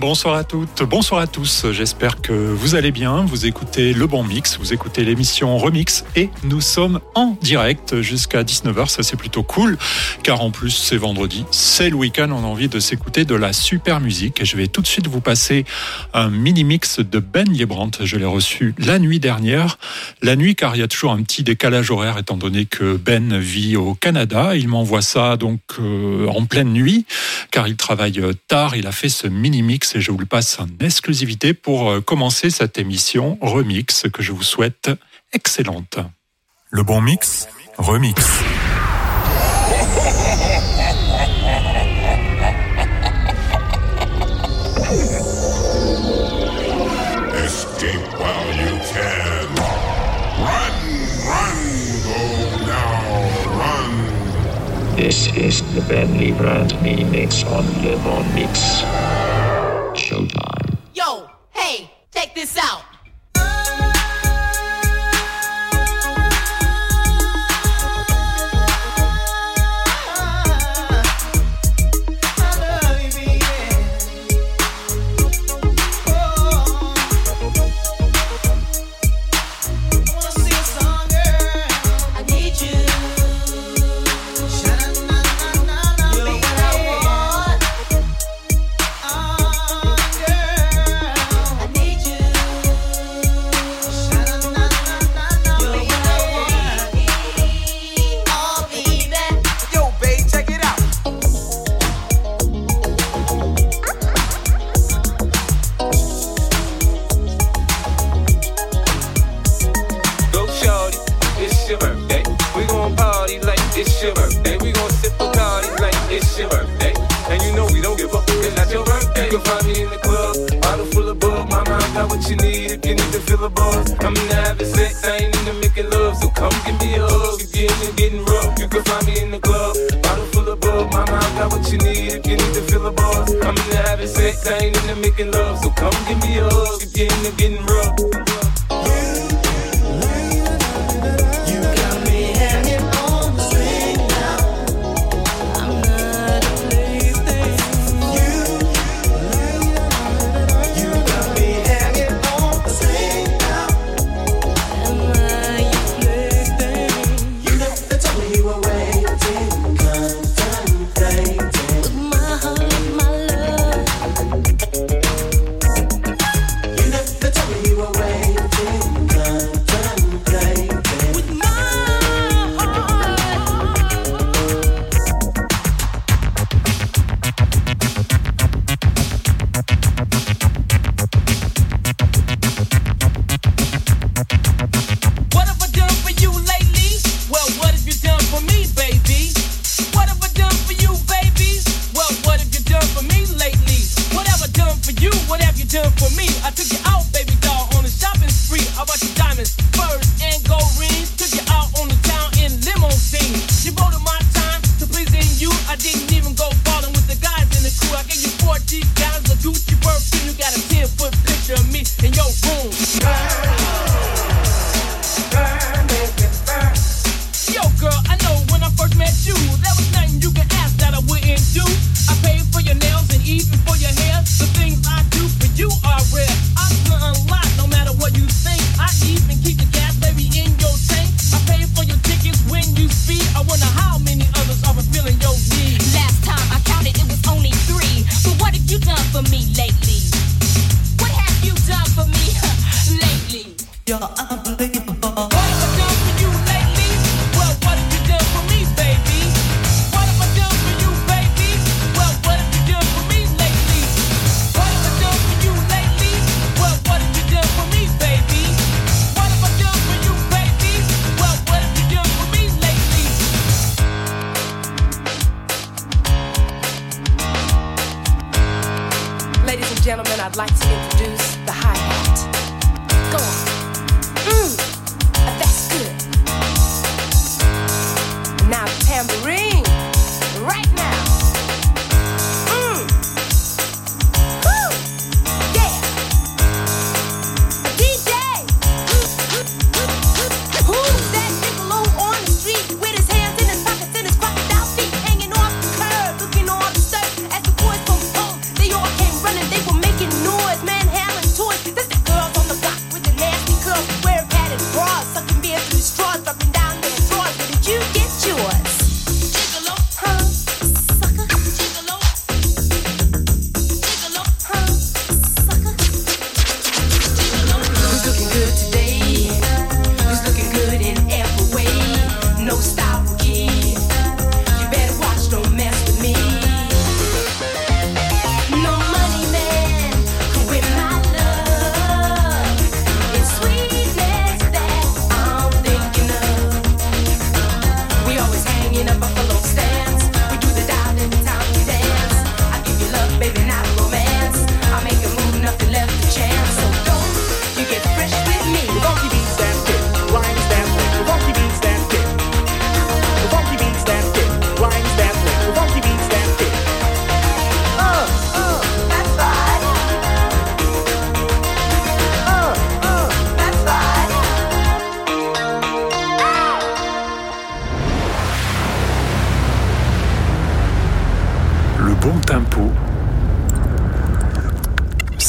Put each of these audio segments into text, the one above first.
Bonsoir à toutes, bonsoir à tous. J'espère que vous allez bien. Vous écoutez Le Bon Mix, vous écoutez l'émission Remix et nous sommes en direct jusqu'à 19h. Ça, c'est plutôt cool car en plus, c'est vendredi, c'est le week-end. On a envie de s'écouter de la super musique et je vais tout de suite vous passer un mini mix de Ben Liebrandt. Je l'ai reçu la nuit dernière. La nuit car il y a toujours un petit décalage horaire étant donné que Ben vit au Canada. Il m'envoie ça donc euh, en pleine nuit car il travaille euh, tard. Il a fait ce mini mix et je vous le passe en exclusivité pour euh, commencer cette émission Remix que je vous souhaite excellente. Le bon mix, remix. This is the Ben Librand remix on Le Bon Mix. Hey, check this out. you need if you need to feel the buzz, I'm in the having sex, I ain't into making love, so come give me a hug. If you're into getting rough, you can find me in the club. Bottle full of bug, mama, I got what you need if you need to feel the buzz, I'm in the having sex, I ain't into making love, so come give me a hug. If you're into getting rough.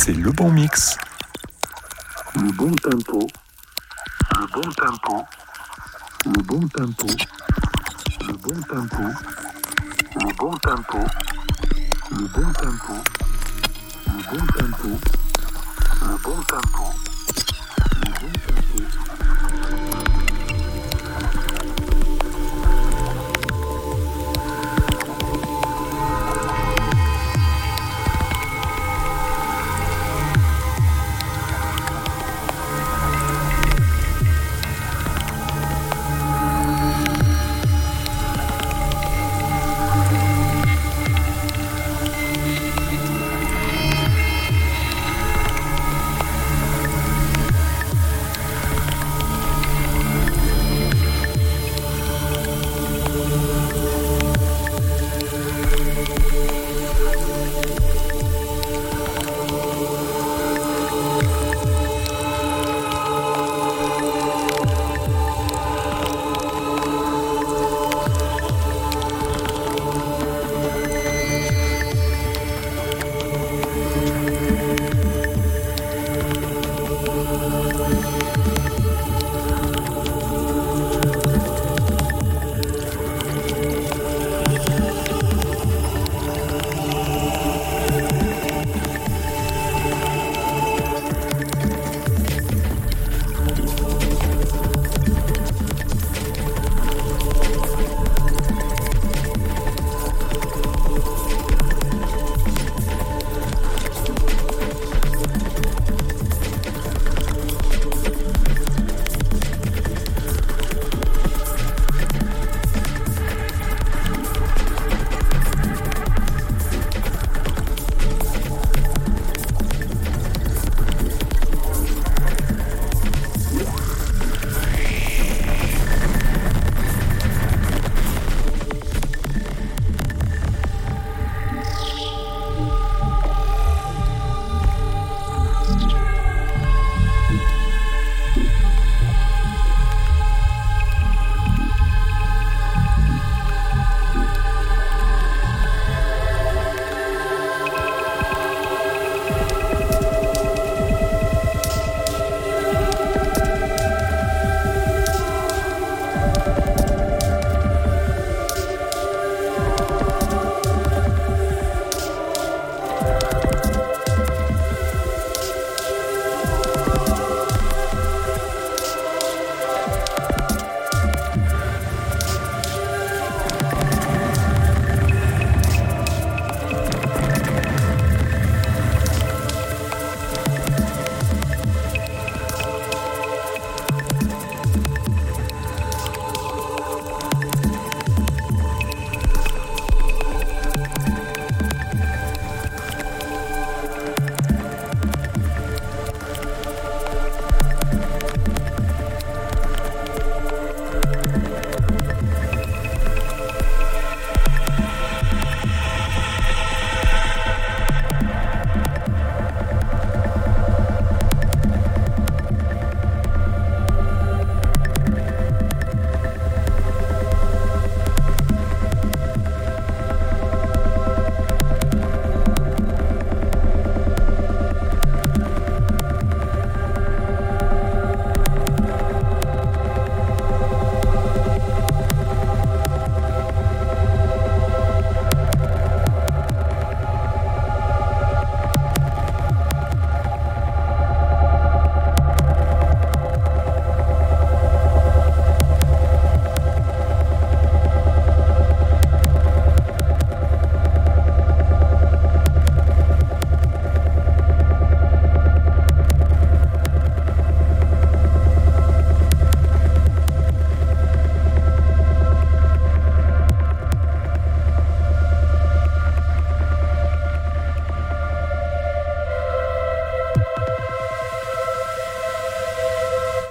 C'est le bon mix. Le bon tempo. Le bon tempo. Le bon tempo. Le bon tempo. Le bon tempo. Le bon tempo. Le bon tempo. Le bon tempo. Le bon tempo.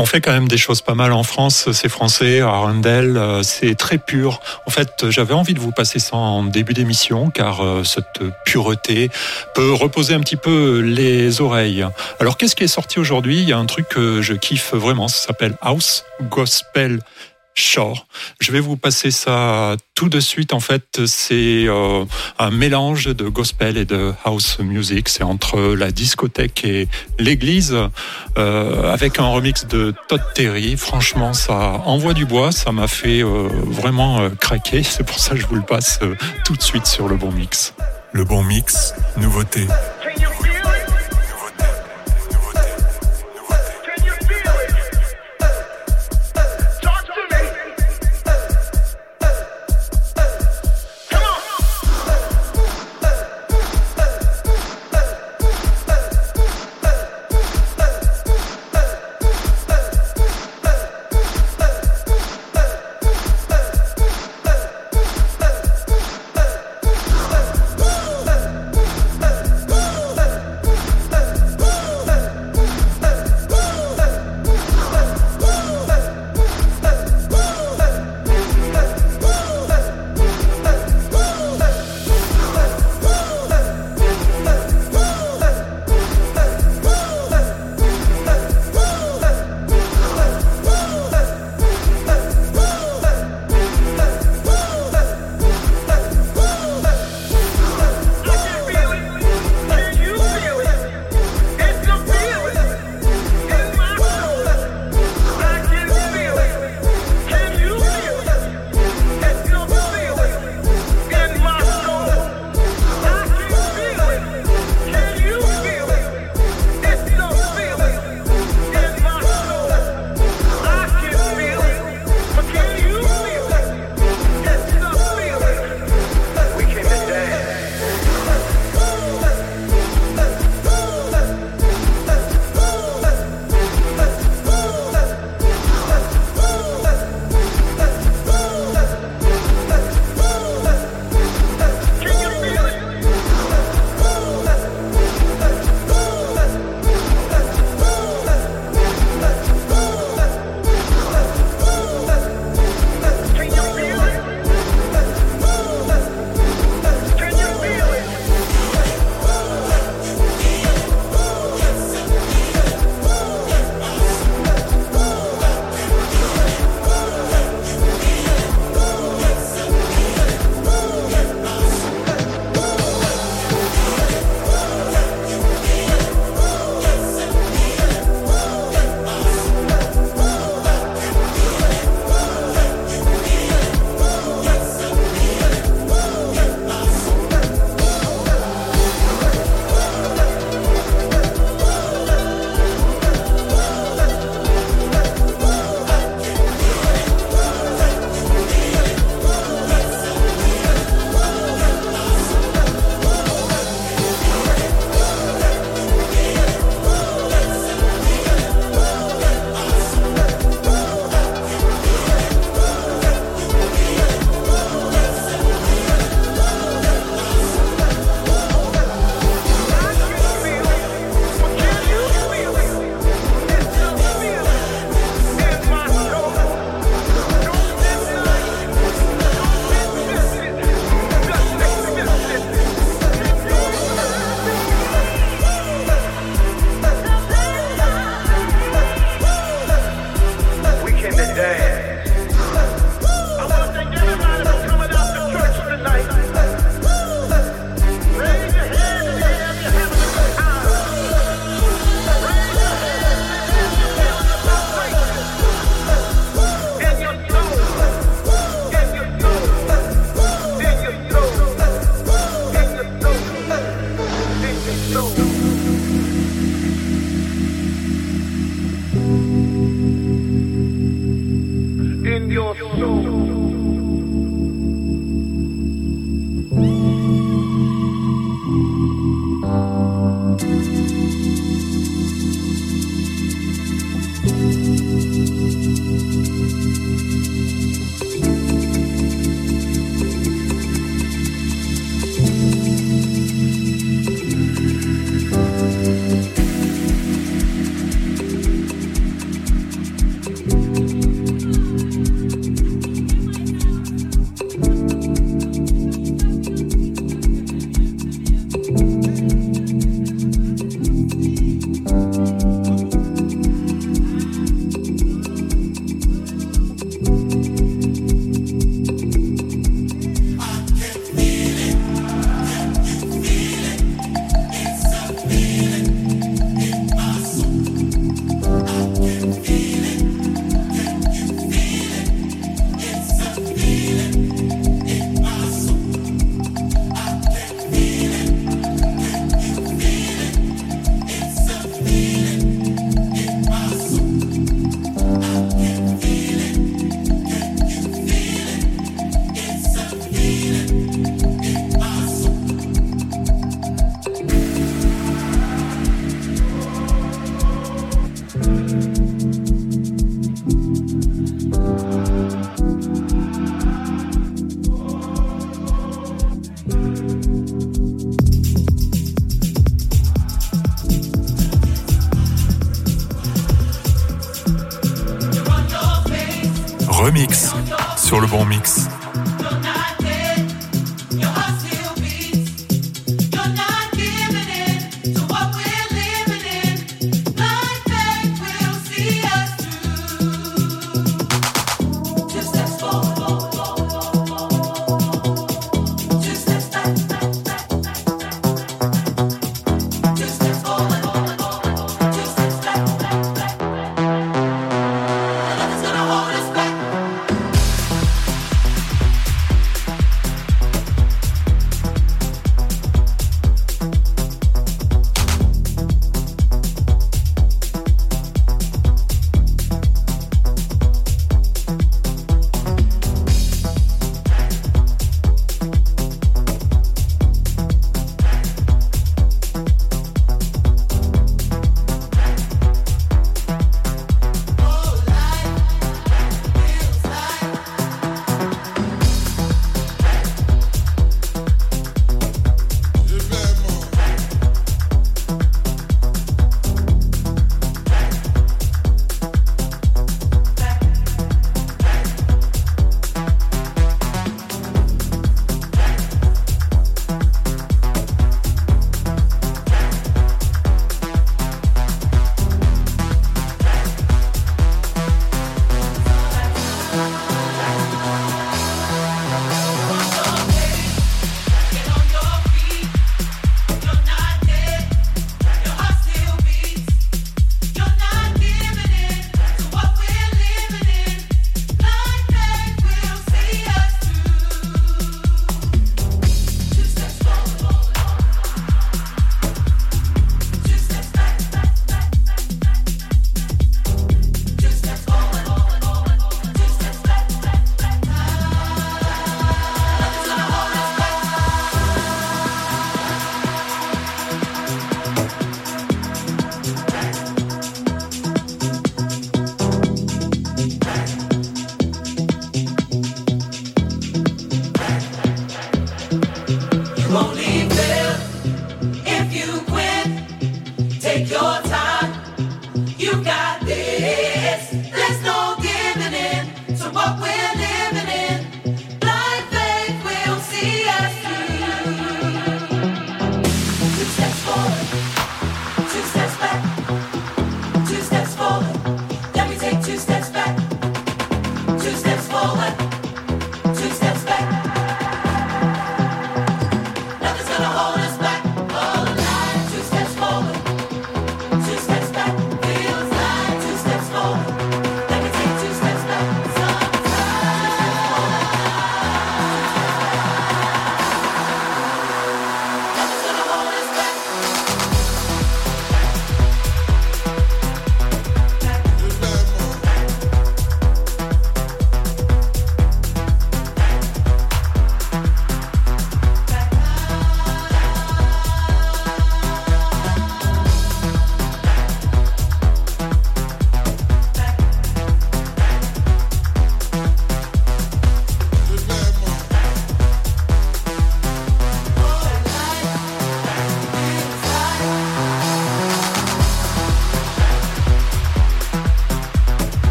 On fait quand même des choses pas mal en France, c'est français, Arundel, euh, c'est très pur. En fait, j'avais envie de vous passer ça en début d'émission, car euh, cette pureté peut reposer un petit peu les oreilles. Alors, qu'est-ce qui est sorti aujourd'hui? Il y a un truc que je kiffe vraiment, ça s'appelle House Gospel Shore. Je vais vous passer ça tout de suite. En fait, c'est euh, un mélange de gospel et de house music. C'est entre la discothèque et l'église, euh, avec un remix de Todd Terry. Franchement, ça envoie du bois. Ça m'a fait euh, vraiment euh, craquer. C'est pour ça que je vous le passe euh, tout de suite sur le bon mix. Le bon mix, nouveauté.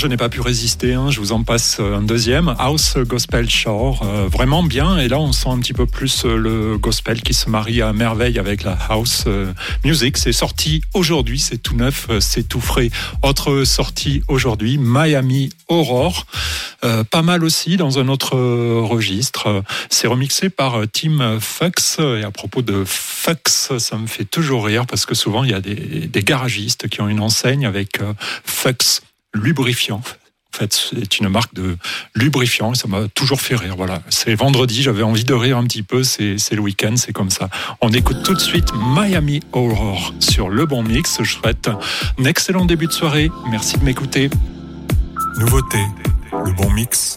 Je n'ai pas pu résister, hein, je vous en passe un deuxième, House Gospel Shore, euh, vraiment bien, et là on sent un petit peu plus euh, le gospel qui se marie à merveille avec la house euh, music. C'est sorti aujourd'hui, c'est tout neuf, euh, c'est tout frais. Autre sortie aujourd'hui, Miami Aurore, Euh, pas mal aussi dans un autre euh, registre. Euh, C'est remixé par euh, Tim Fox, et à propos de Fox, ça me fait toujours rire parce que souvent il y a des, des garagistes qui ont une enseigne avec euh, Fox lubrifiant. En fait, c'est une marque de lubrifiant ça m'a toujours fait rire. Voilà, c'est vendredi, j'avais envie de rire un petit peu. C'est c'est le week-end, c'est comme ça. On écoute tout de suite Miami Aurore sur le bon mix. Je souhaite un excellent début de soirée. Merci de m'écouter. Nouveauté, le bon mix.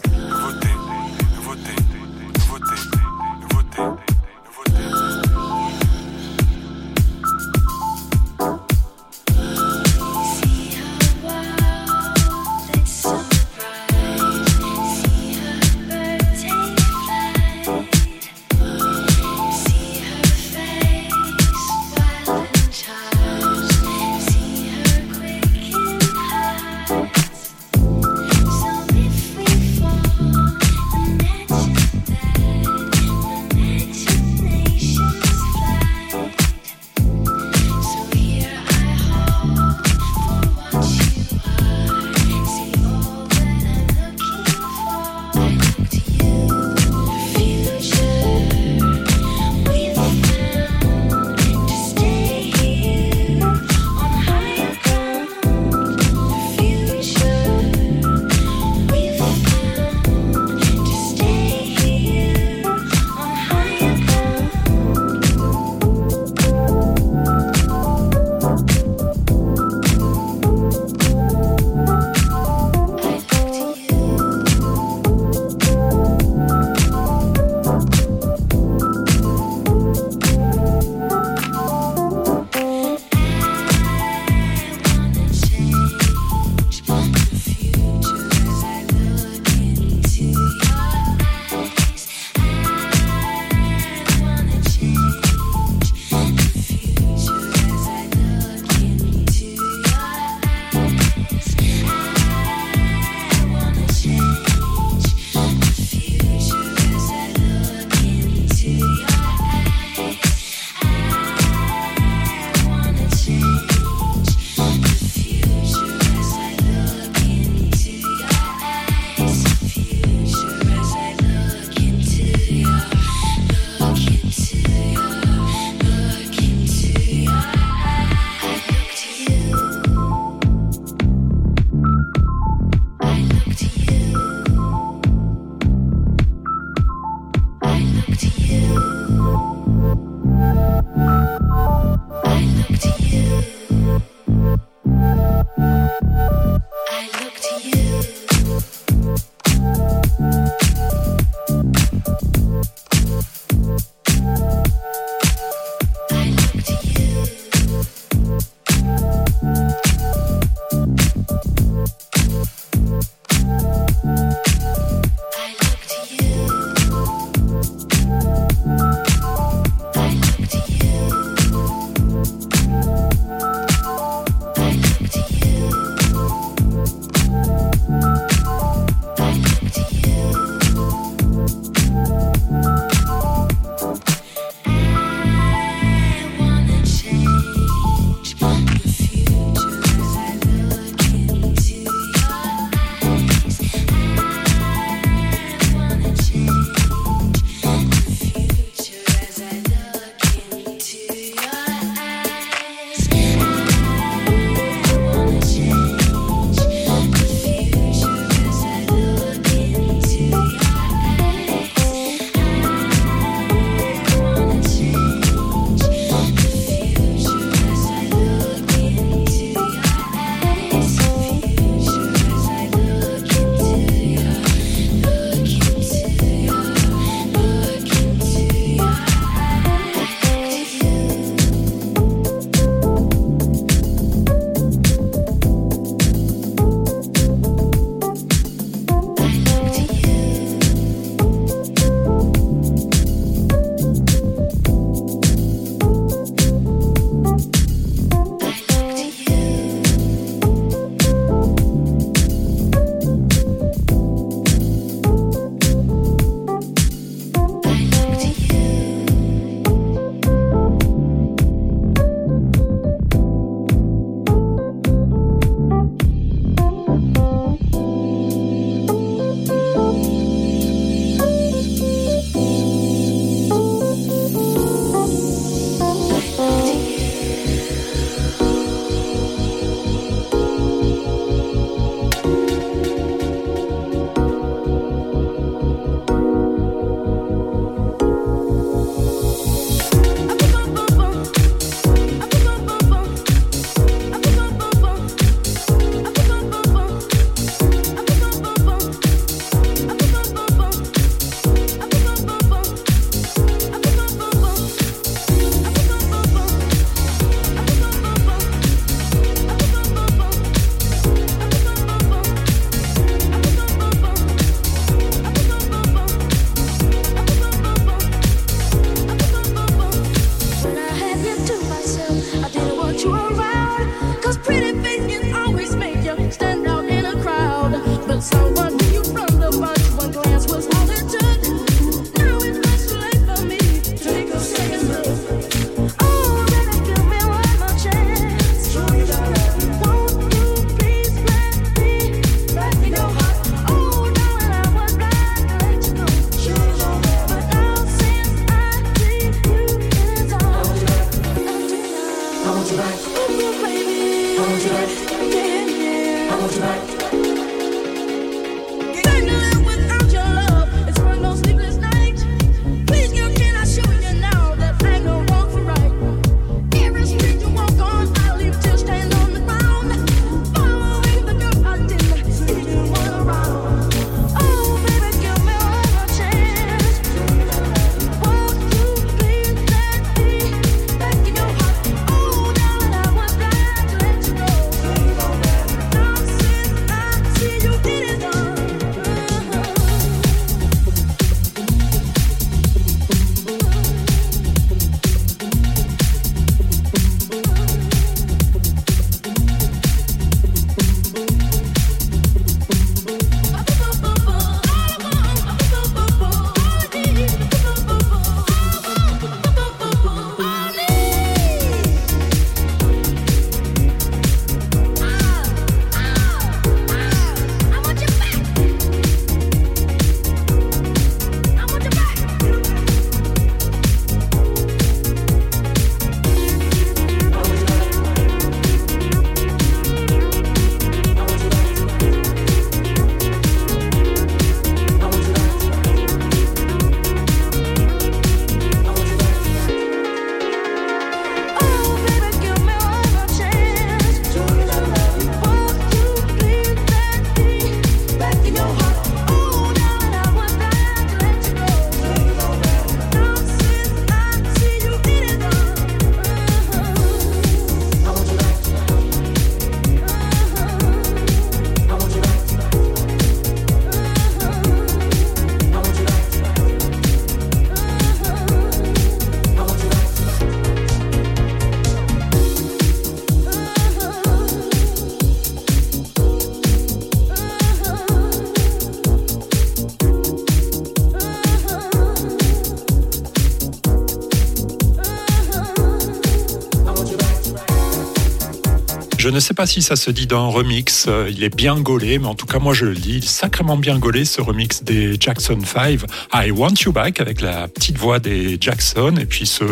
Je ne sais pas si ça se dit d'un remix, euh, il est bien gaulé, mais en tout cas moi je le dis, sacrément bien gaulé ce remix des Jackson 5, I Want You Back avec la petite voix des Jackson et puis ce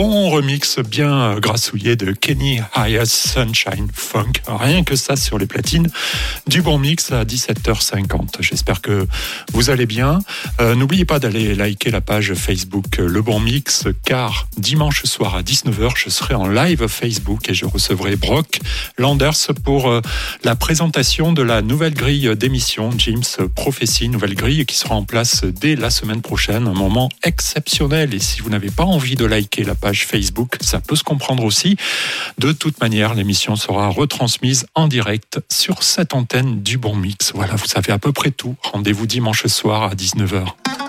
bon remix bien grassouillé de Kenny Hayes Sunshine Funk. Rien que ça sur les platines du bon mix à 17h50. J'espère que vous allez bien. Euh, N'oubliez pas d'aller liker la page Facebook euh, Le Bon Mix car dimanche soir à 19h je serai en live Facebook et je recevrai Brock Landers pour euh, la présentation de la nouvelle grille d'émission James Prophecy, nouvelle grille qui sera en place dès la semaine prochaine. Un moment exceptionnel et si vous n'avez pas envie de liker la page Facebook, ça peut se comprendre aussi. De toute manière, l'émission sera retransmise en direct sur cette antenne du Bon Mix. Voilà, vous savez à peu près tout. Rendez-vous dimanche soir à 19h.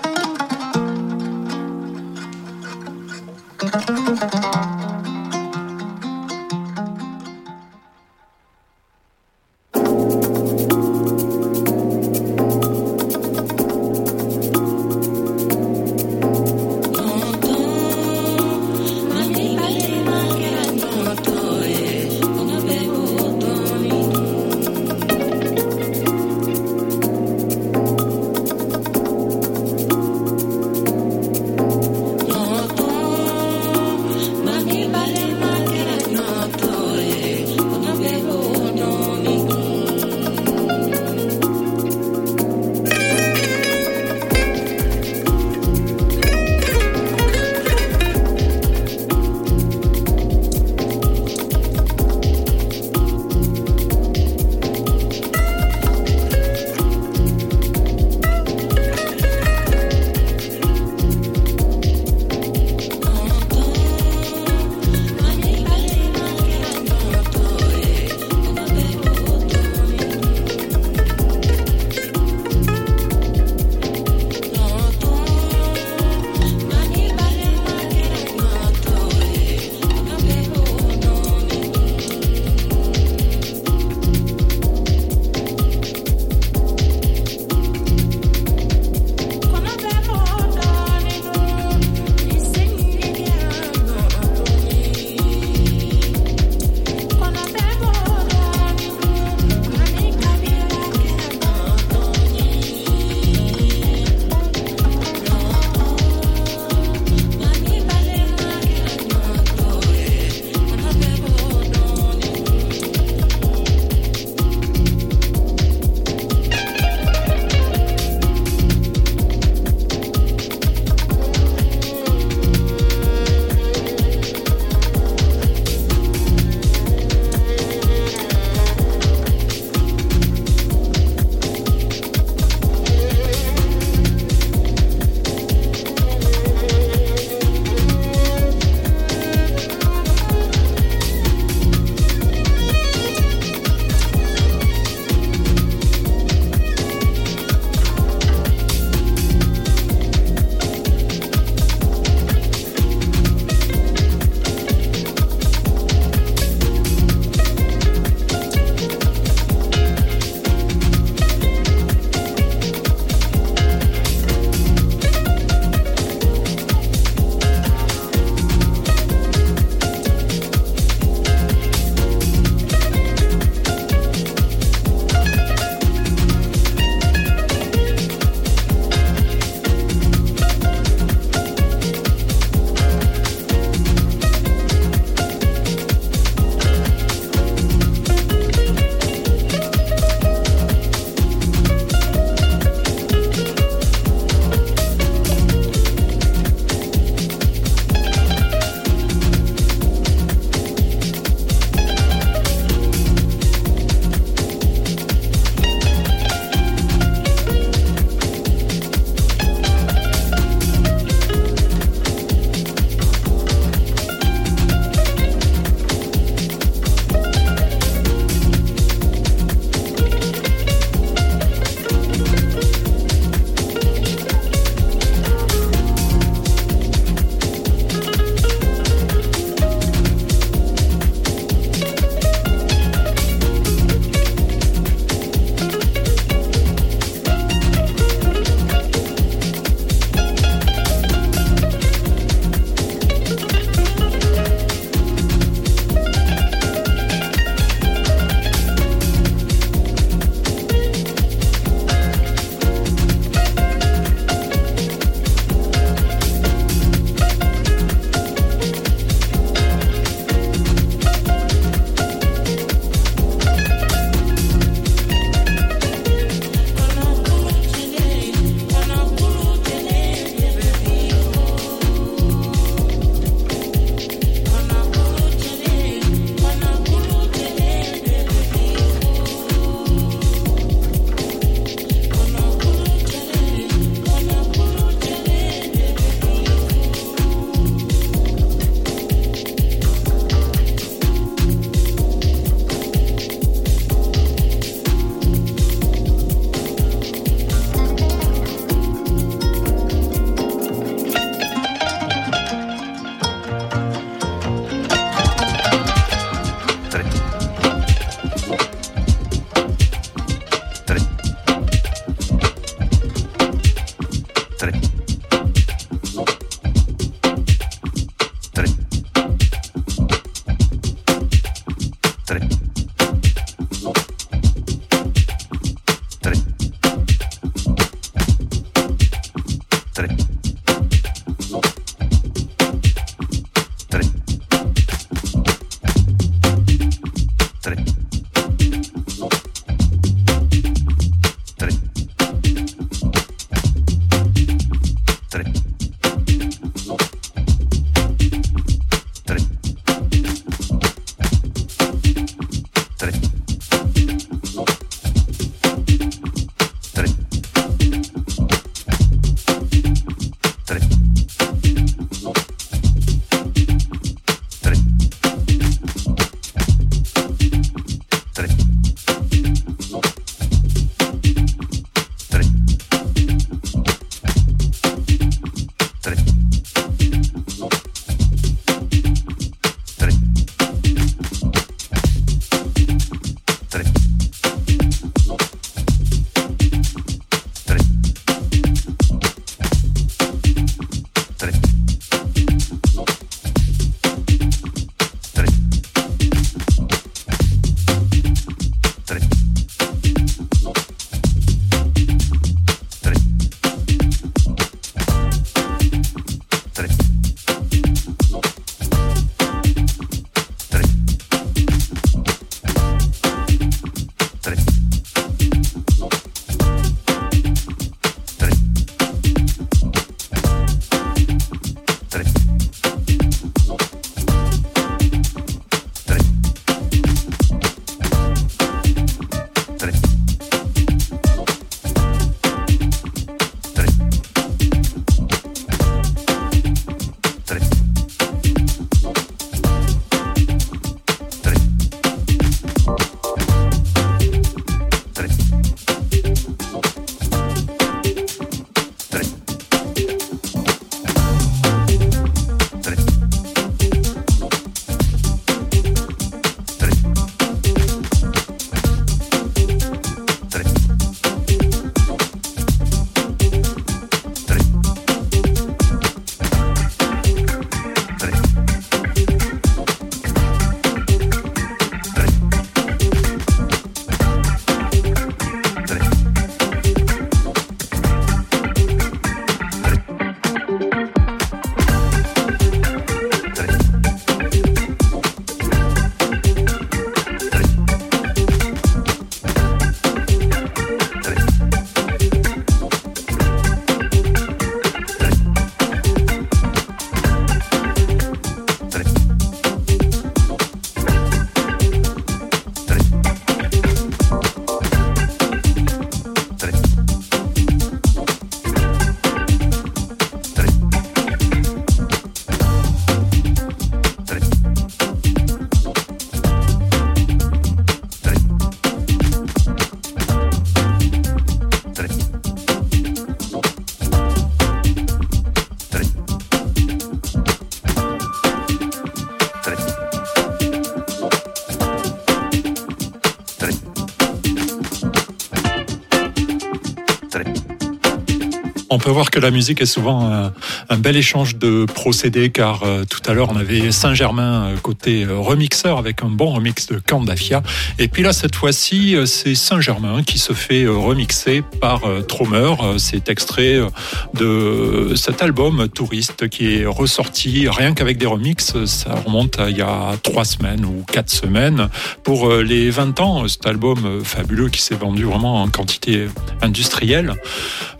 On peut voir que la musique est souvent un, un bel échange de procédés, car euh, tout à l'heure on avait Saint-Germain euh, côté euh, remixeur avec un bon remix de Candafia, et puis là cette fois-ci euh, c'est Saint-Germain qui se fait euh, remixer par euh. Euh, C'est extrait euh, de cet album Touriste qui est ressorti rien qu'avec des remixes. Ça remonte à il y a trois semaines ou quatre semaines pour euh, les 20 ans. Cet album euh, fabuleux qui s'est vendu vraiment en quantité industrielle.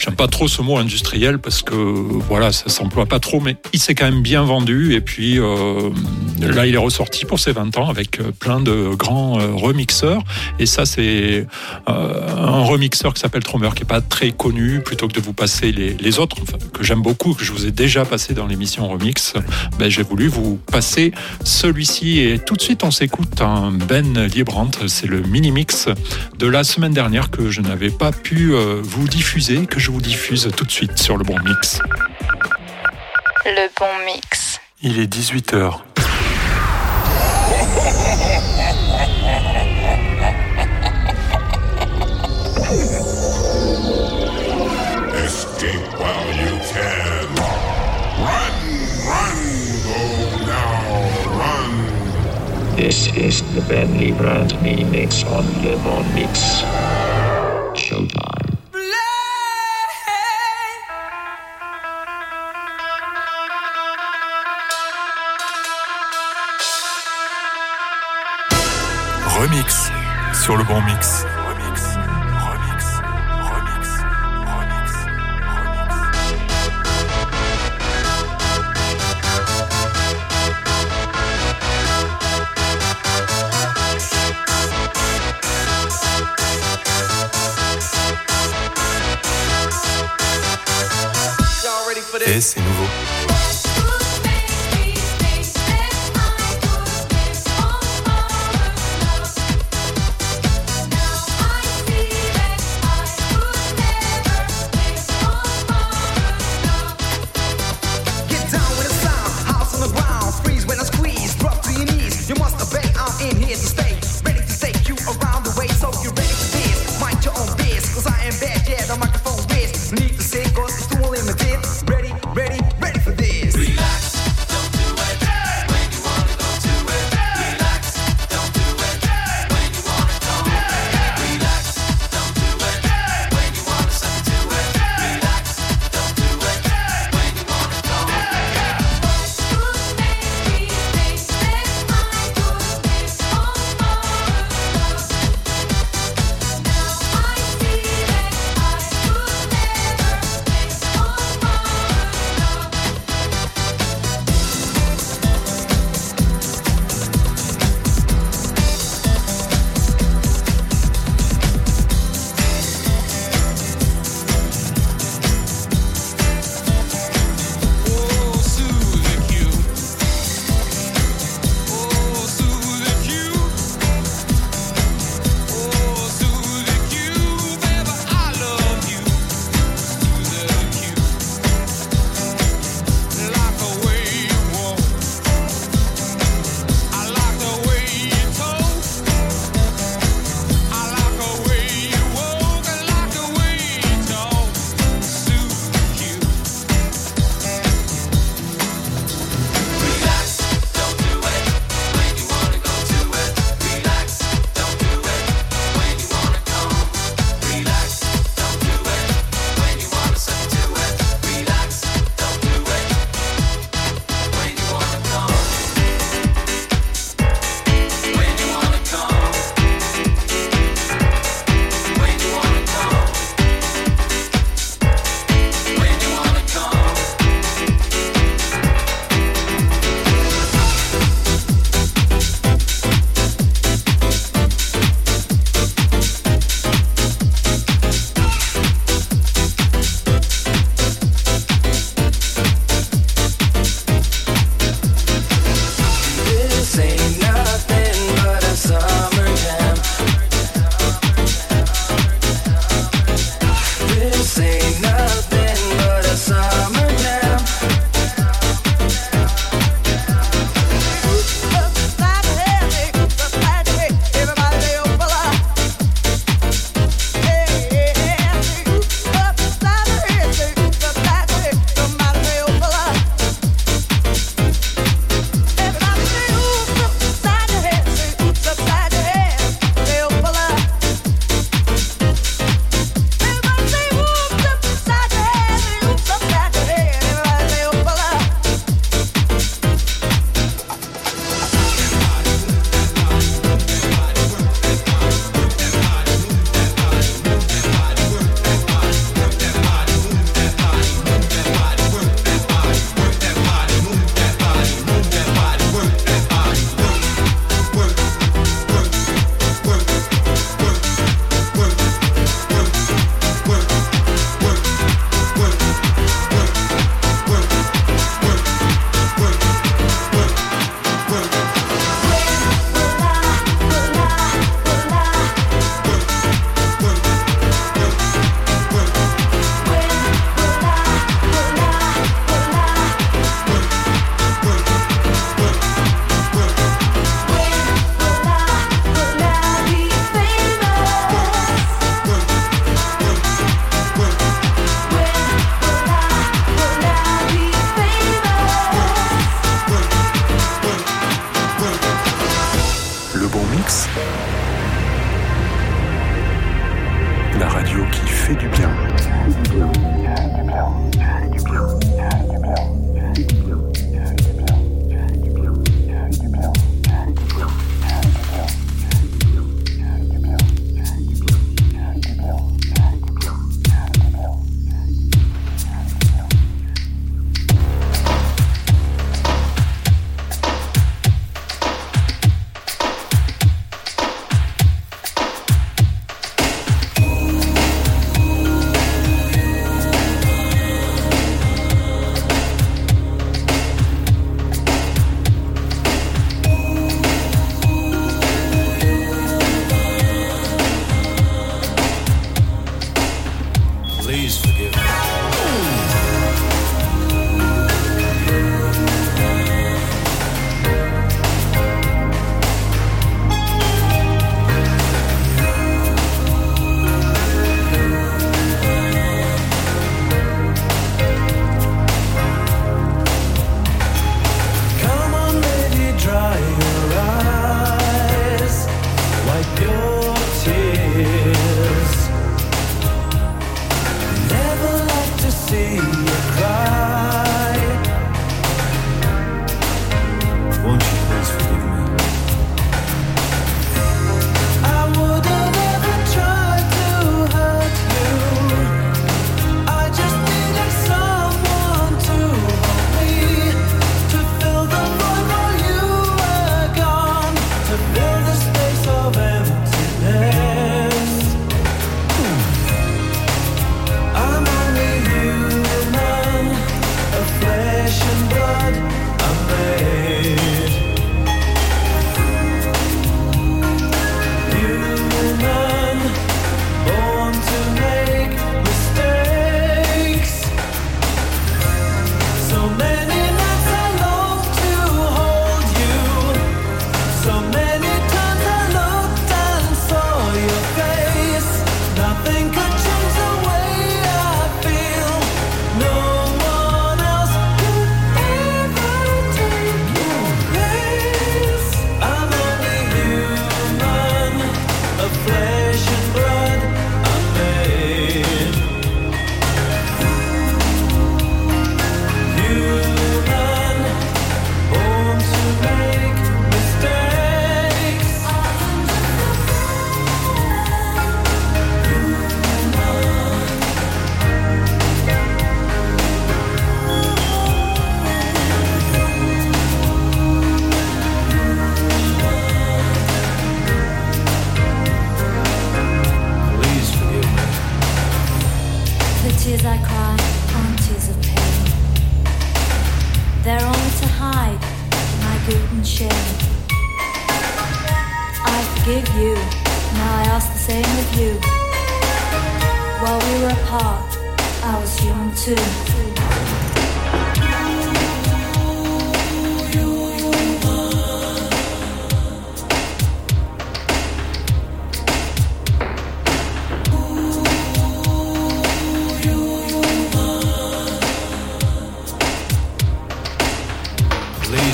J'aime pas trop ce mot industriel parce que voilà, ça s'emploie pas trop, mais il s'est quand même bien vendu. Et puis euh, là, il est ressorti pour ses 20 ans avec euh, plein de grands euh, remixeurs. Et ça, c'est euh, un remixeur qui s'appelle Tromer, qui est pas très connu. Plutôt que de vous passer les, les autres, enfin, que j'aime beaucoup, que je vous ai déjà passé dans l'émission Remix, ben, j'ai voulu vous passer celui-ci. Et tout de suite, on s'écoute un Ben Librant. C'est le mini-mix de la semaine dernière que je n'avais pas pu euh, vous diffuser, que je vous diffuse tout de suite sur le bon mix. Le bon mix. Il est 18h. Escape while you can. Run, run, go now, run. This is the Benny Brand Mix on Lemon Mix. Showtime. remix. Sur le bon mix. Et c'est nouveau.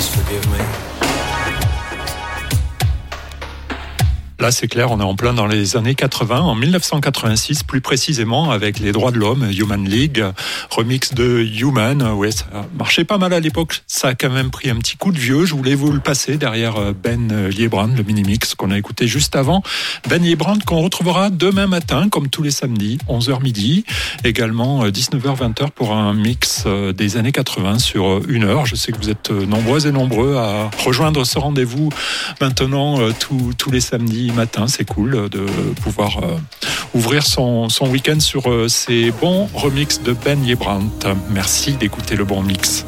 Forgive me. Là, c'est clair, on est en plein dans les années 80, en 1986 plus précisément, avec les droits de l'homme, Human League, remix de Human. Ouais, ça marchait pas mal à l'époque. Ça a quand même pris un petit coup de vieux. Je voulais vous le passer derrière euh, Ben Liebrand, le mini-mix qu'on a écouté juste avant. Ben Liebrand qu'on retrouvera demain matin, comme tous les samedis, 11h midi. Également euh, 19h-20h pour un mix euh, des années 80 sur euh, une heure. Je sais que vous êtes euh, nombreux et nombreux à rejoindre ce rendez-vous maintenant euh, tous tous les samedis matin. C'est cool euh, de pouvoir euh, ouvrir son, son week-end sur euh, ces bons remixes de Ben Liebrand. Merci d'écouter le bon mix.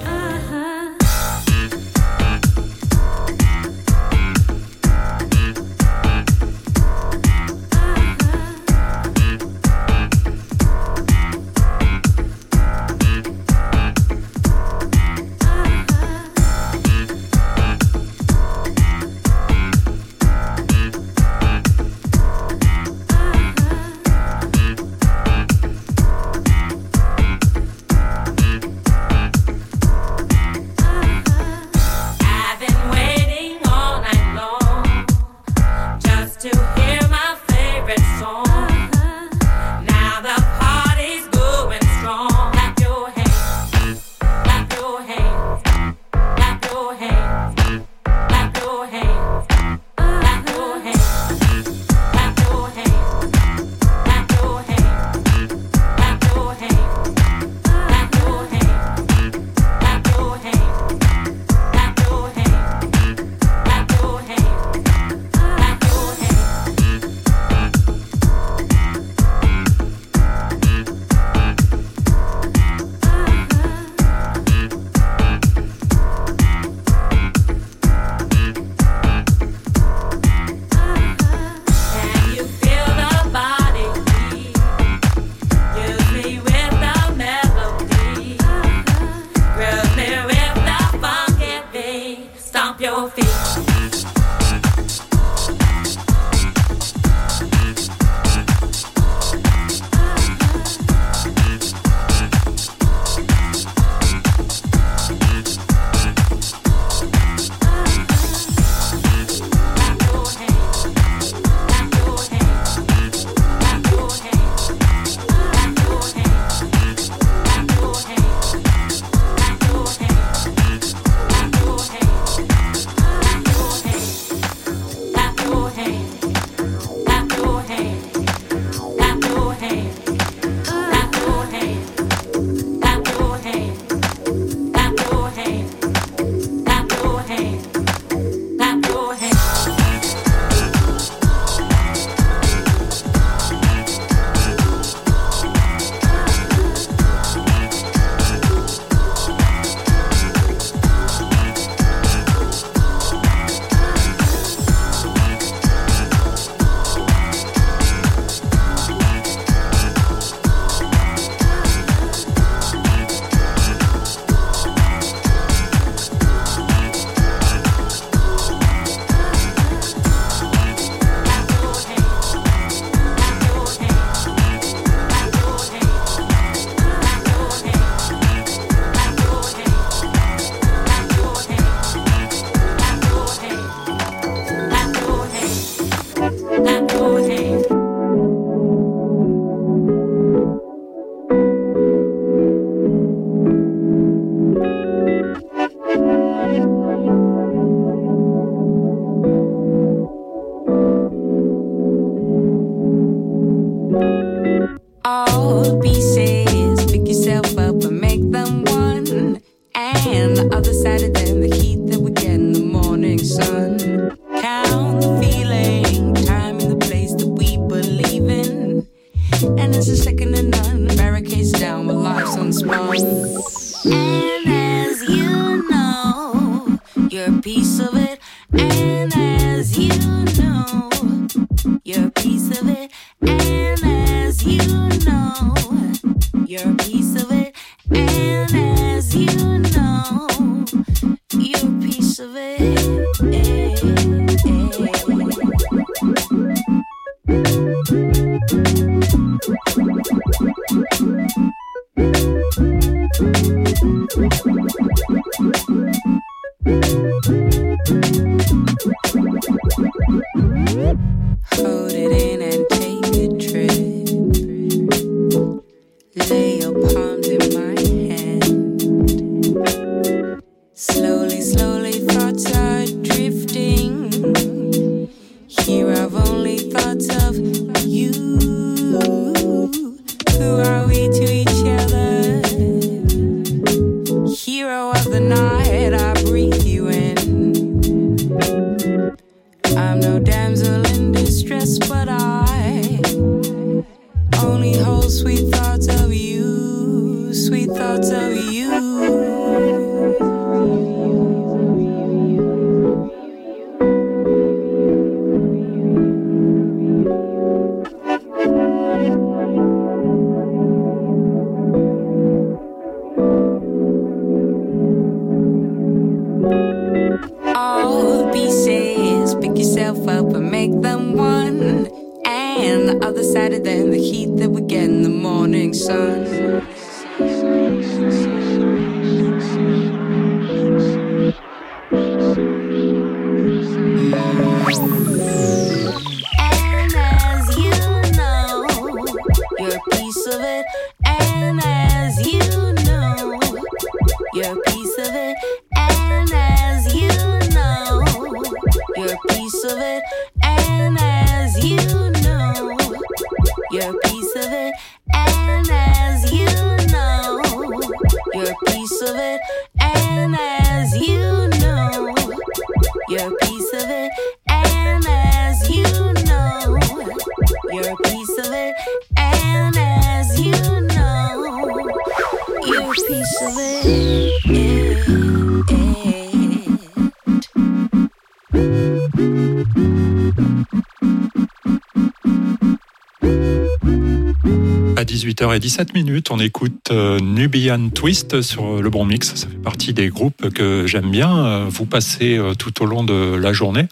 7h17, on écoute euh, Nubian Twist sur euh, le Bon Mix. Ça fait partie des groupes que j'aime bien. Euh, vous passez tout au long de la journée.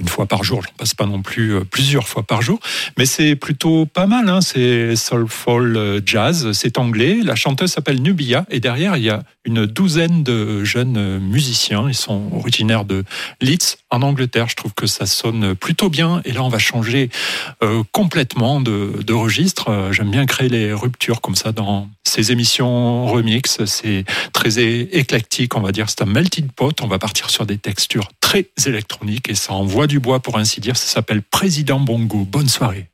Une fois par jour, j'en passe pas non plus plusieurs fois par jour, mais c'est plutôt pas mal. Hein. C'est soulful jazz, c'est anglais. La chanteuse s'appelle Nubia et derrière il y a une douzaine de jeunes musiciens. Ils sont originaires de Leeds en Angleterre. Je trouve que ça sonne plutôt bien. Et là, on va changer euh, complètement de, registre. Euh, J'aime bien créer les ruptures comme ça dans ces émissions remix. C'est très éclectique, on va dire. C'est un melting pot. On va partir sur des textures très électroniques et ça envoie du bois pour ainsi dire. Ça s'appelle Président Bongo. Bonne soirée.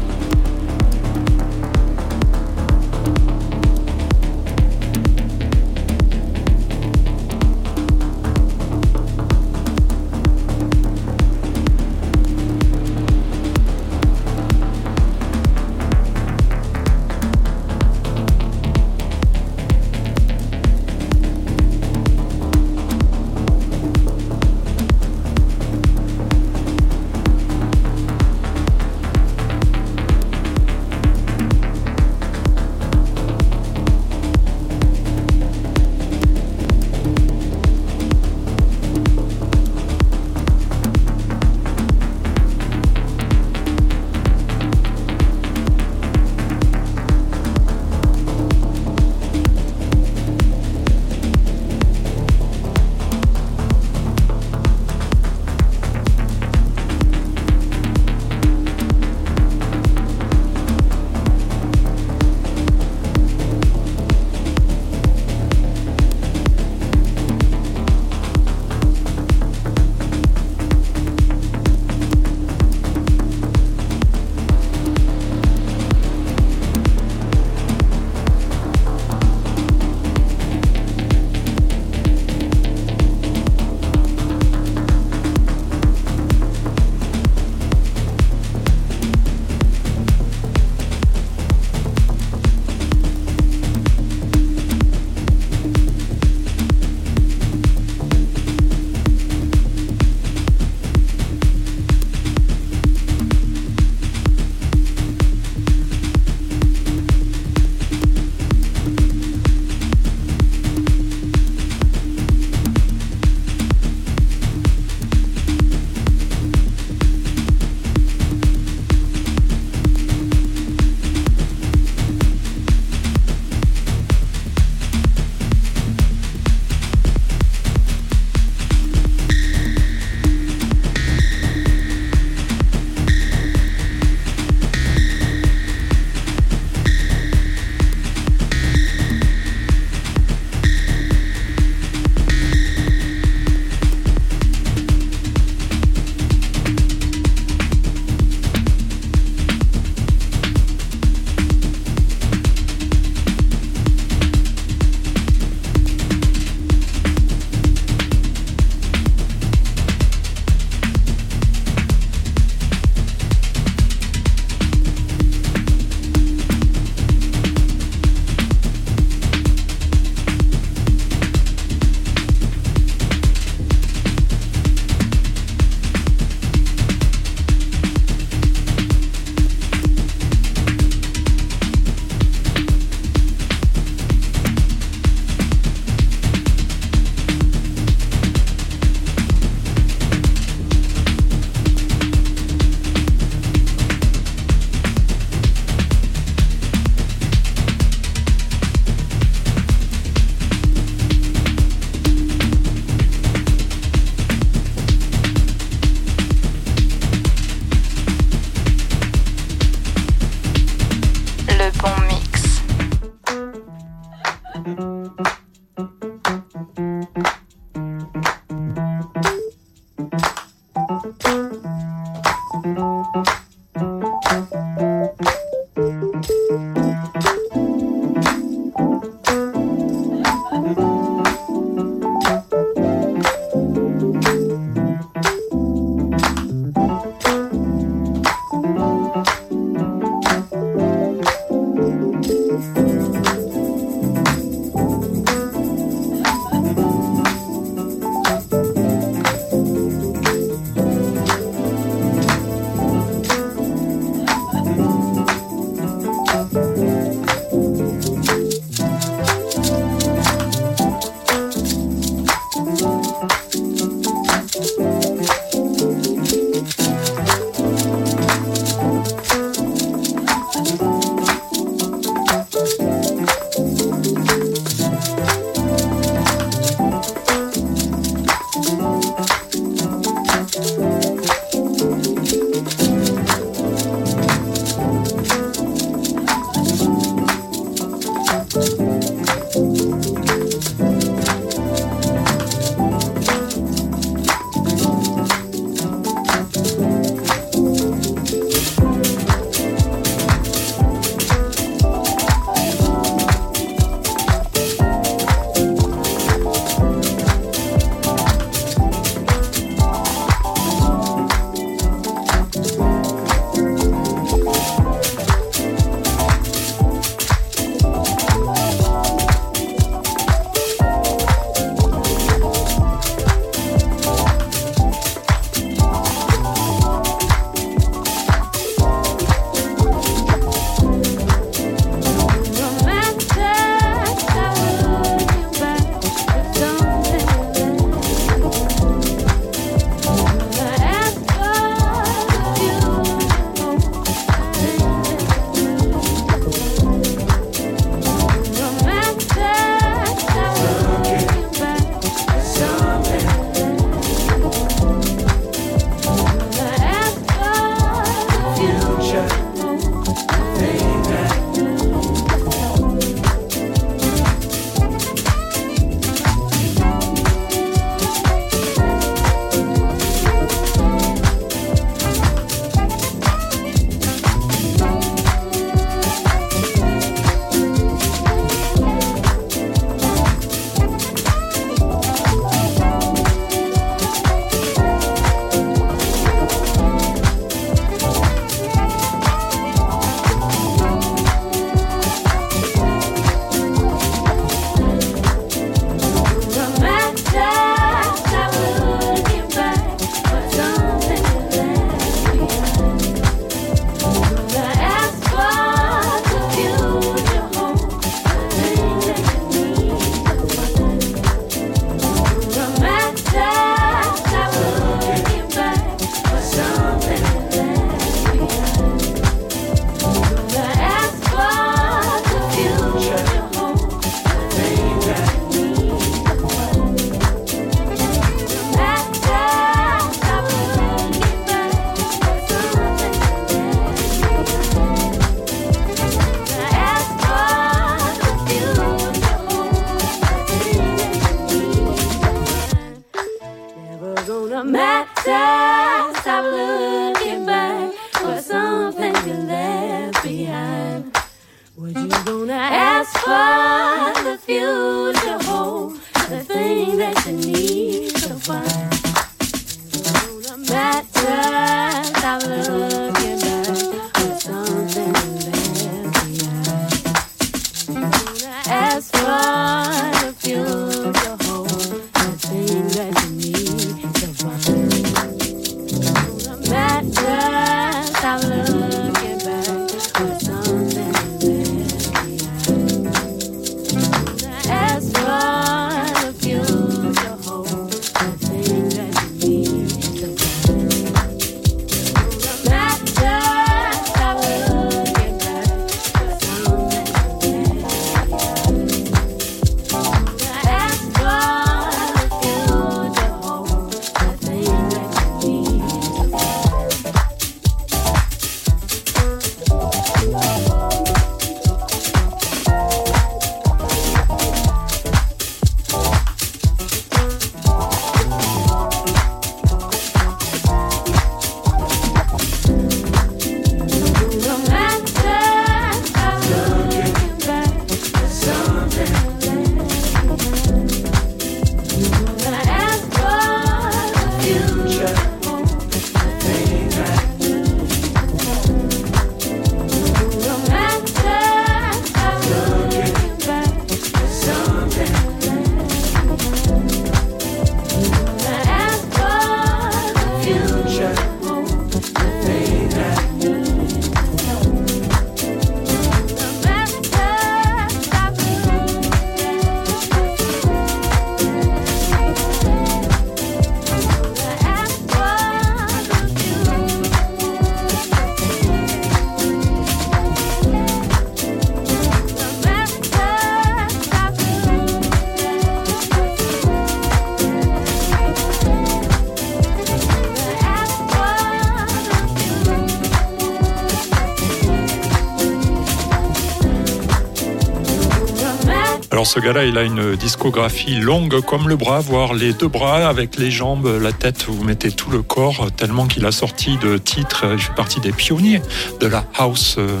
Ce gars-là, il a une discographie longue comme le bras, voire les deux bras avec les jambes, la tête, vous mettez tout le corps, tellement qu'il a sorti de titres. Il fait partie des pionniers de la house euh,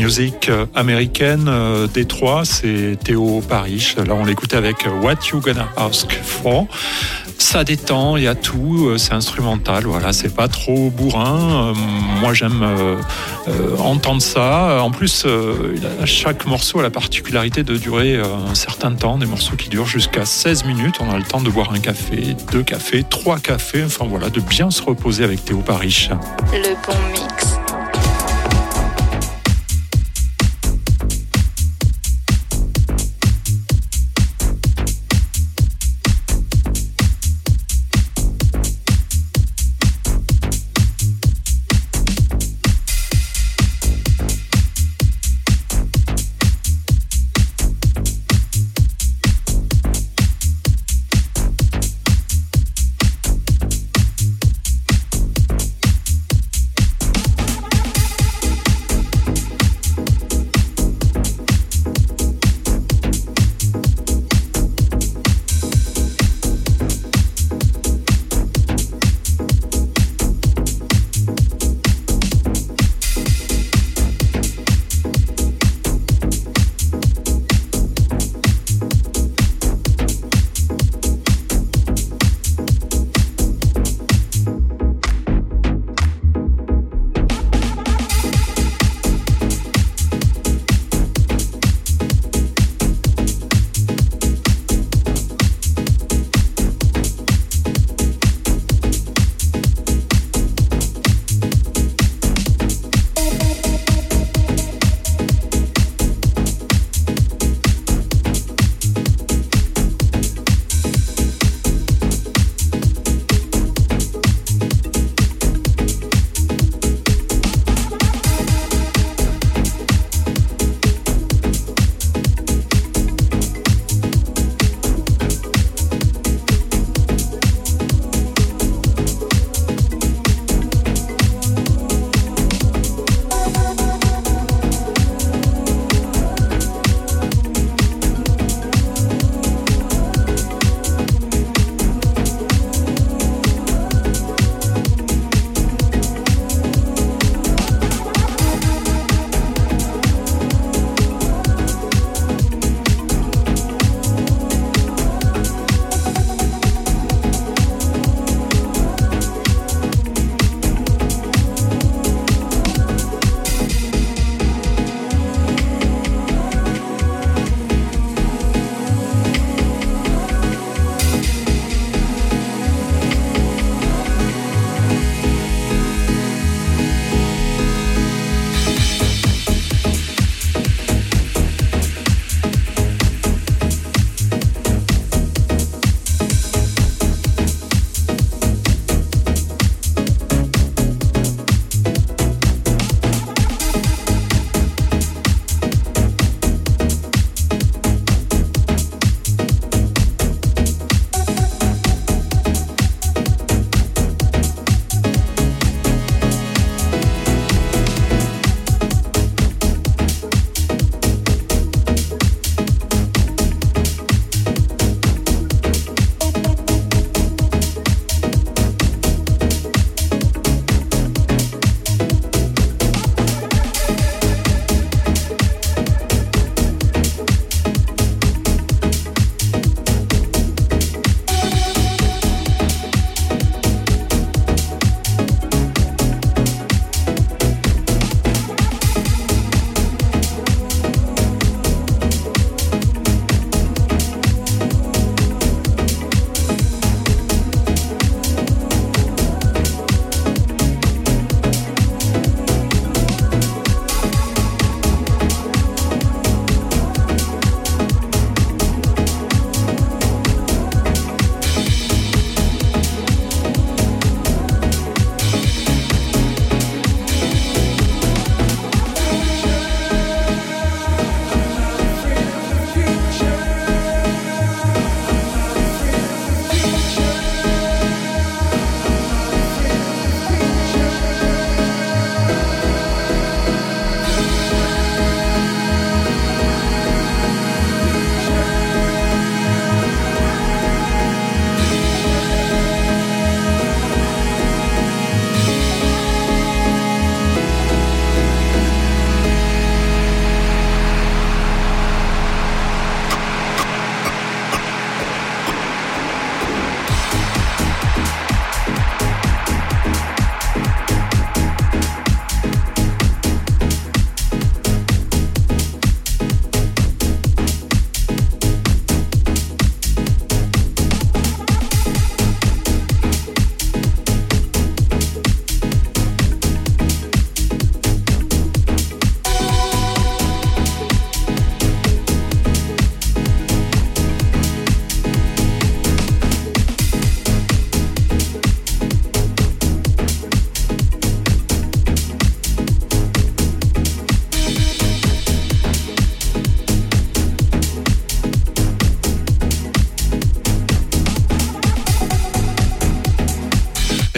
music américaine. Euh, Détroit, c'est Théo Parrish. Là, on l'écoutait avec What You Gonna Ask For. Ça détend, il y a tout, euh, c'est instrumental, voilà, c'est pas trop bourrin. Euh, moi j'aime euh, entendre ça. En plus, chaque morceau a la particularité de durer un certain temps, des morceaux qui durent jusqu'à 16 minutes. On a le temps de boire un café, deux cafés, trois cafés, enfin voilà, de bien se reposer avec Théo Parrish. Le bon.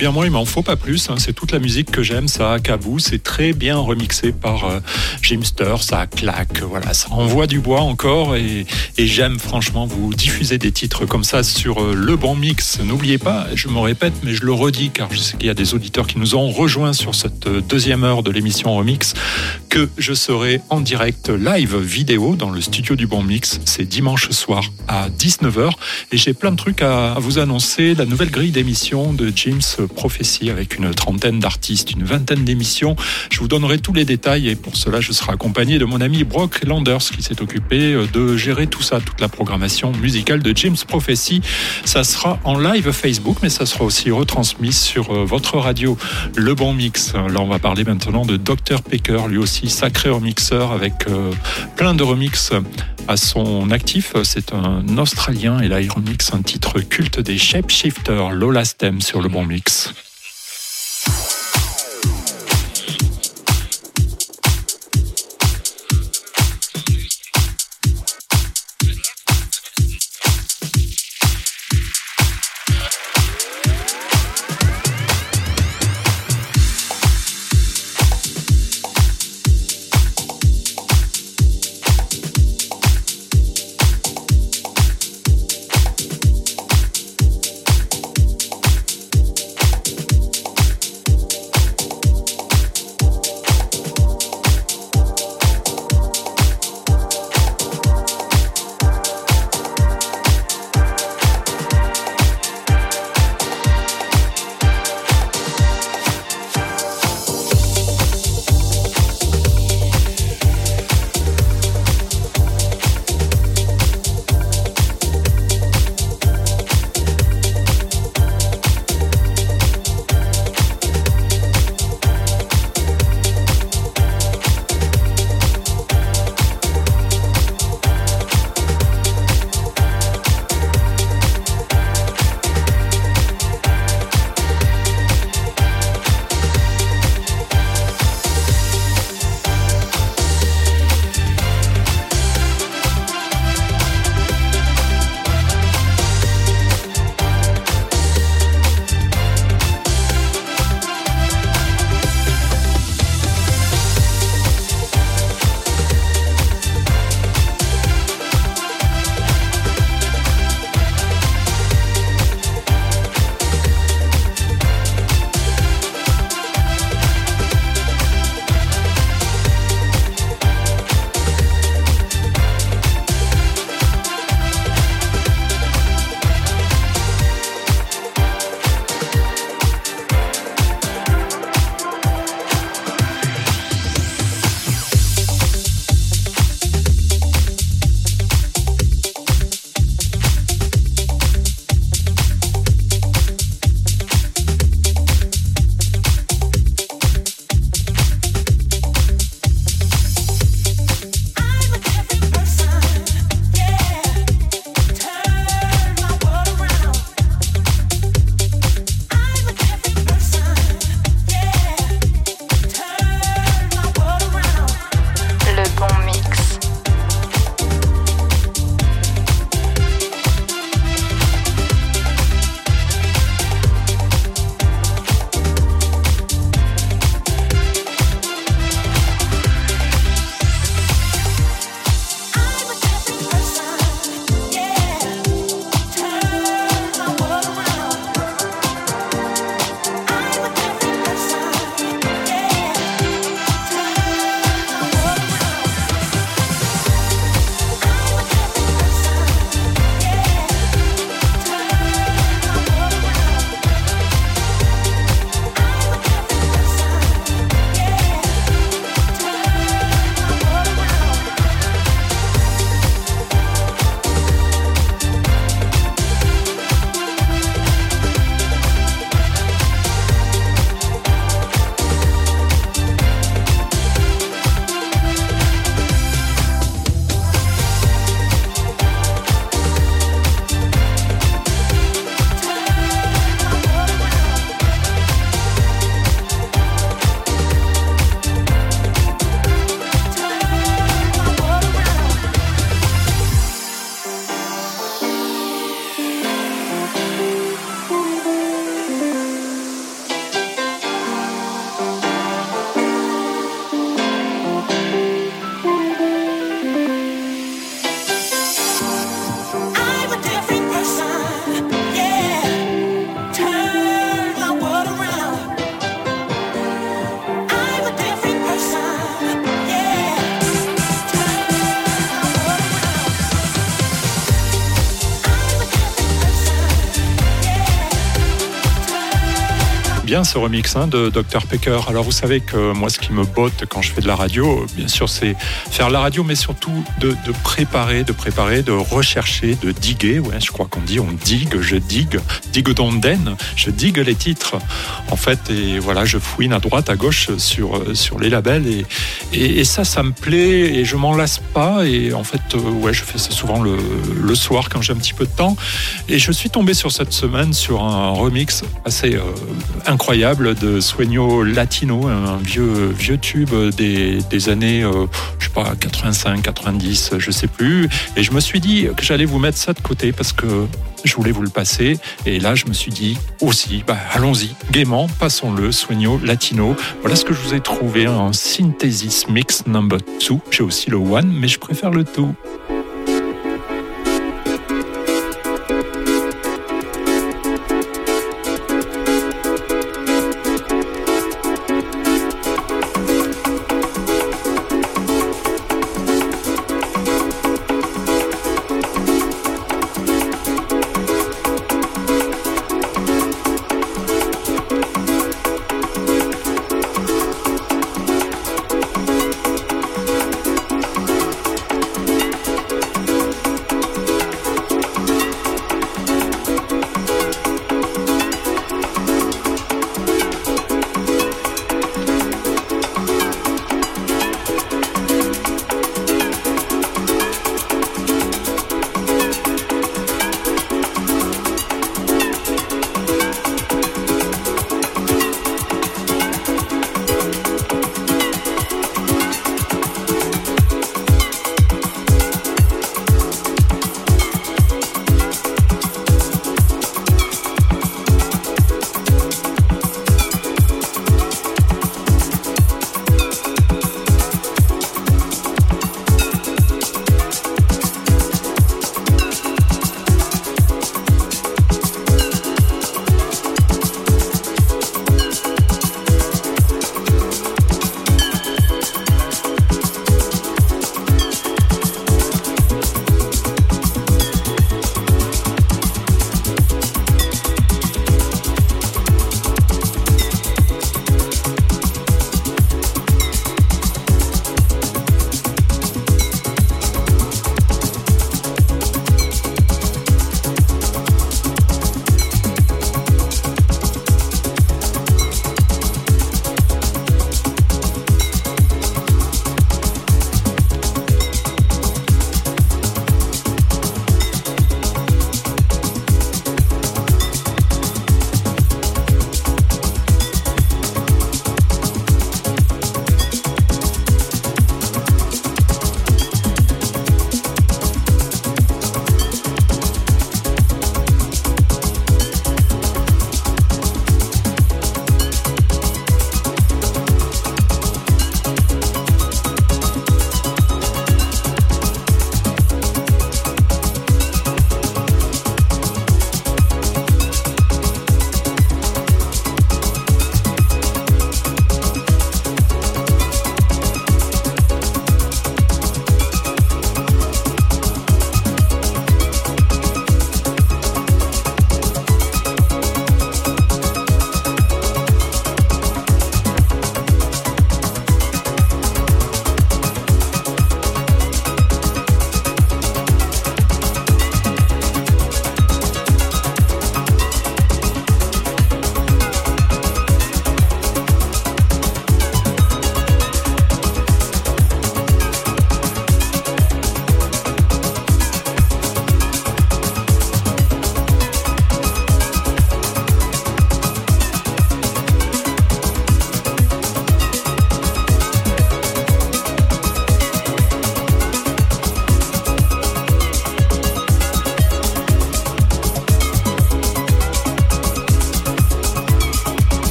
Bien moi, il m'en faut pas plus. hein. C'est toute la musique que j'aime, ça cabou. C'est très bien remixé par euh, Jimster, ça claque. Voilà, ça envoie du bois encore et, et j'aime franchement vous diffuser des titres comme ça sur euh, le bon mix. N'oubliez pas, je me répète, mais je le redis car je sais qu'il y a des auditeurs qui nous ont rejoints sur cette euh, deuxième heure de l'émission Remix, que je serai en direct live vidéo dans le studio du bon mix. C'est dimanche soir à 19h et j'ai plein de trucs à, vous annoncer. La nouvelle grille d'émissions de James Prophecy avec une trentaine d'artistes, une vingtaine d'émissions. Je vous donnerai tous les détails et pour cela, je serai accompagné de mon ami Brock Landers qui s'est occupé euh, de gérer tout ça, toute la programmation musicale de James Prophecy. Ça sera en live Facebook, mais ça sera aussi retransmis sur euh, votre radio, Le Bon Mix. Là, on va parler maintenant de Dr. Pecker, lui aussi sacré remixeur avec euh, plein de remixes à son actif. C'est un Australien et là, il remixe un titre culte des Shapeshifters, Lola Stem sur Le Bon Mix. Ce remix hein, de Dr Pecker. Alors vous savez que moi, ce qui me botte quand je fais de la radio, bien sûr, c'est faire la radio, mais surtout de, préparer, de préparer, de rechercher, de diguer. Ouais, je crois qu'on dit on digue, je digue, digue d'onden, je digue les titres. En fait, et voilà, je fouine à droite, à gauche sur sur les labels et, et, et ça, ça me plaît et je m'en lasse pas. Et en fait, euh, ouais, je fais ça souvent le, le soir quand j'ai un petit peu de temps. Et je suis tombé sur cette semaine sur un remix assez euh, incroyable de Sueño Latino, un vieux, vieux tube des, des années, euh, je sais pas, 85, 90, je sais plus. Et je me suis dit que j'allais vous mettre ça de côté parce que je voulais vous le passer. Et là, je me suis dit aussi, bah, allons-y, gaiement, passons-le, Sueño Latino. Voilà ce que je vous ai trouvé en Synthesis Mix Number 2. J'ai aussi le One, mais je préfère le 2.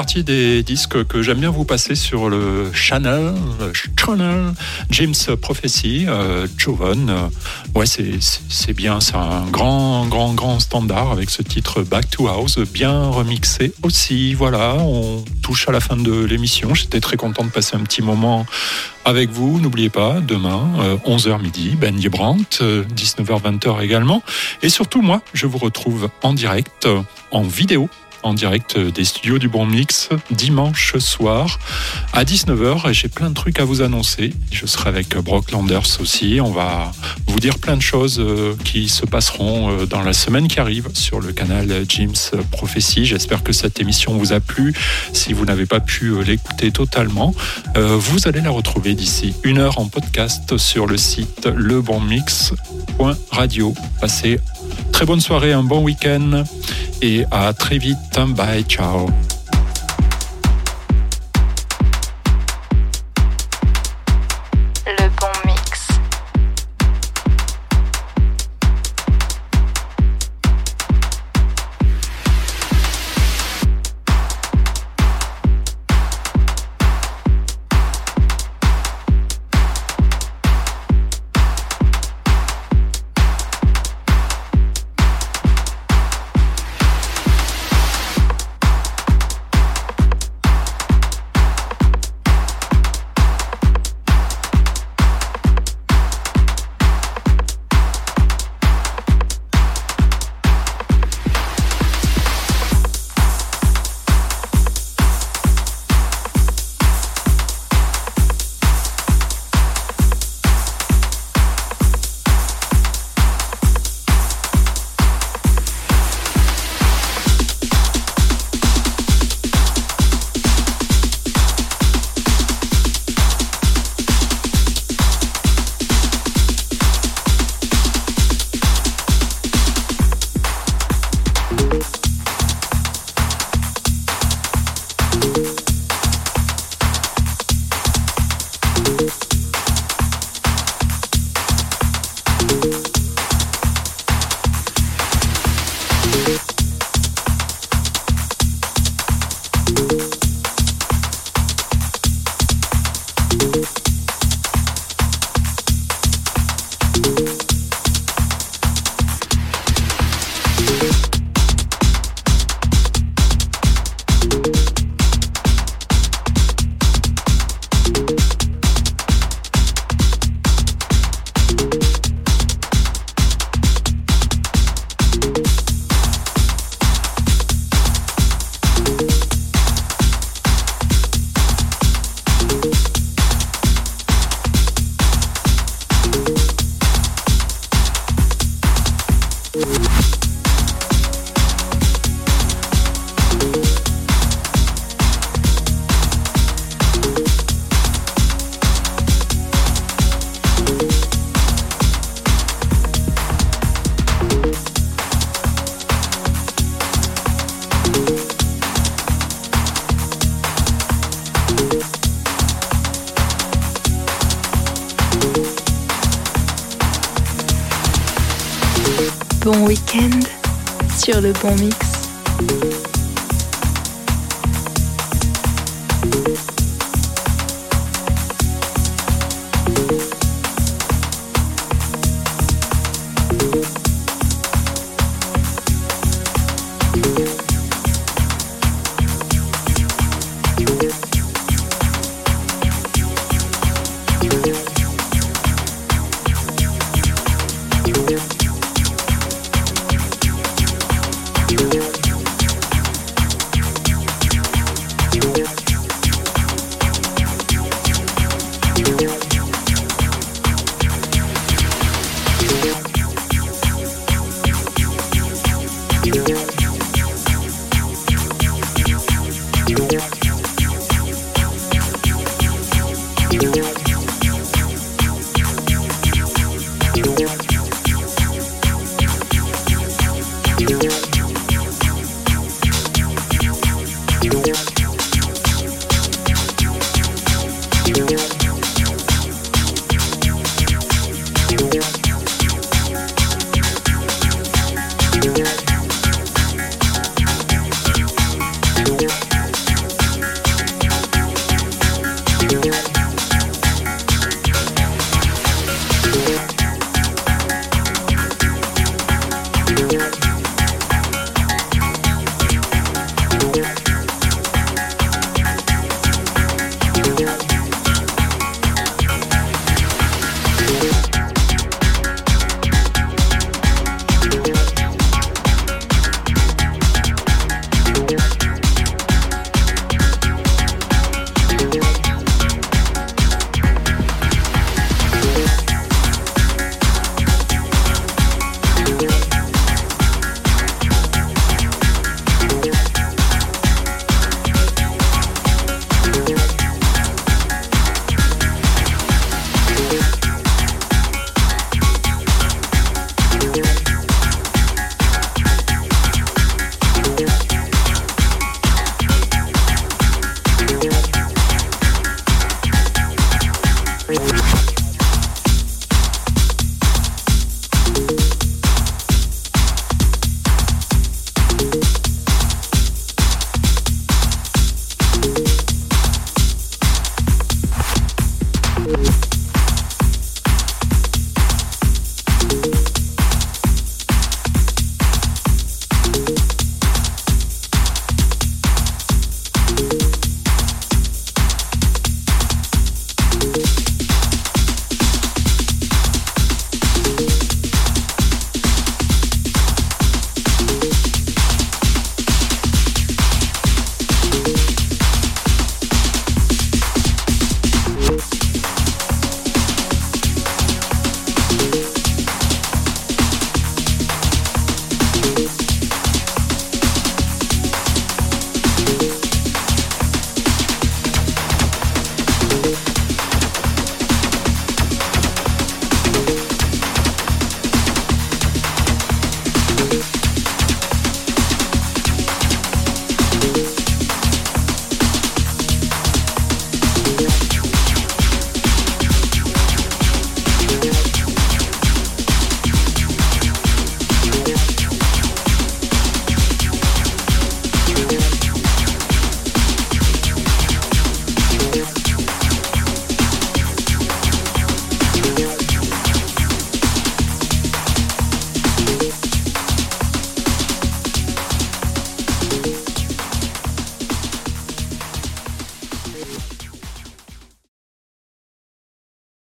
Partie des disques que j'aime bien vous passer sur le channel, channel James Prophecy, euh, Jovan. Euh, ouais, c'est- bien, c'est un grand, grand, grand standard avec ce titre Back to House, bien remixé aussi. Voilà, on touche à la fin de l'émission. J'étais très content de passer un petit moment avec vous. N'oubliez pas, demain, euh, 11h midi, Ben Brandt, 19h, 20h également. Et surtout, moi, je vous retrouve en direct, euh, en vidéo, en direct des studios du Bon Mix, dimanche soir à 19h. Et j'ai plein de trucs à vous annoncer. Je serai avec Brock Landers aussi. On va vous dire plein de choses euh, qui se passeront euh, dans la semaine qui arrive sur le canal James Prophecy. J'espère que cette émission vous a plu. Si vous n'avez pas pu euh, l'écouter totalement, vous allez la retrouver d'ici une heure en podcast sur le site lebonmix.radio. Passez très bonne soirée, un bon week-end et à très vite. Bye, ciao. Sur le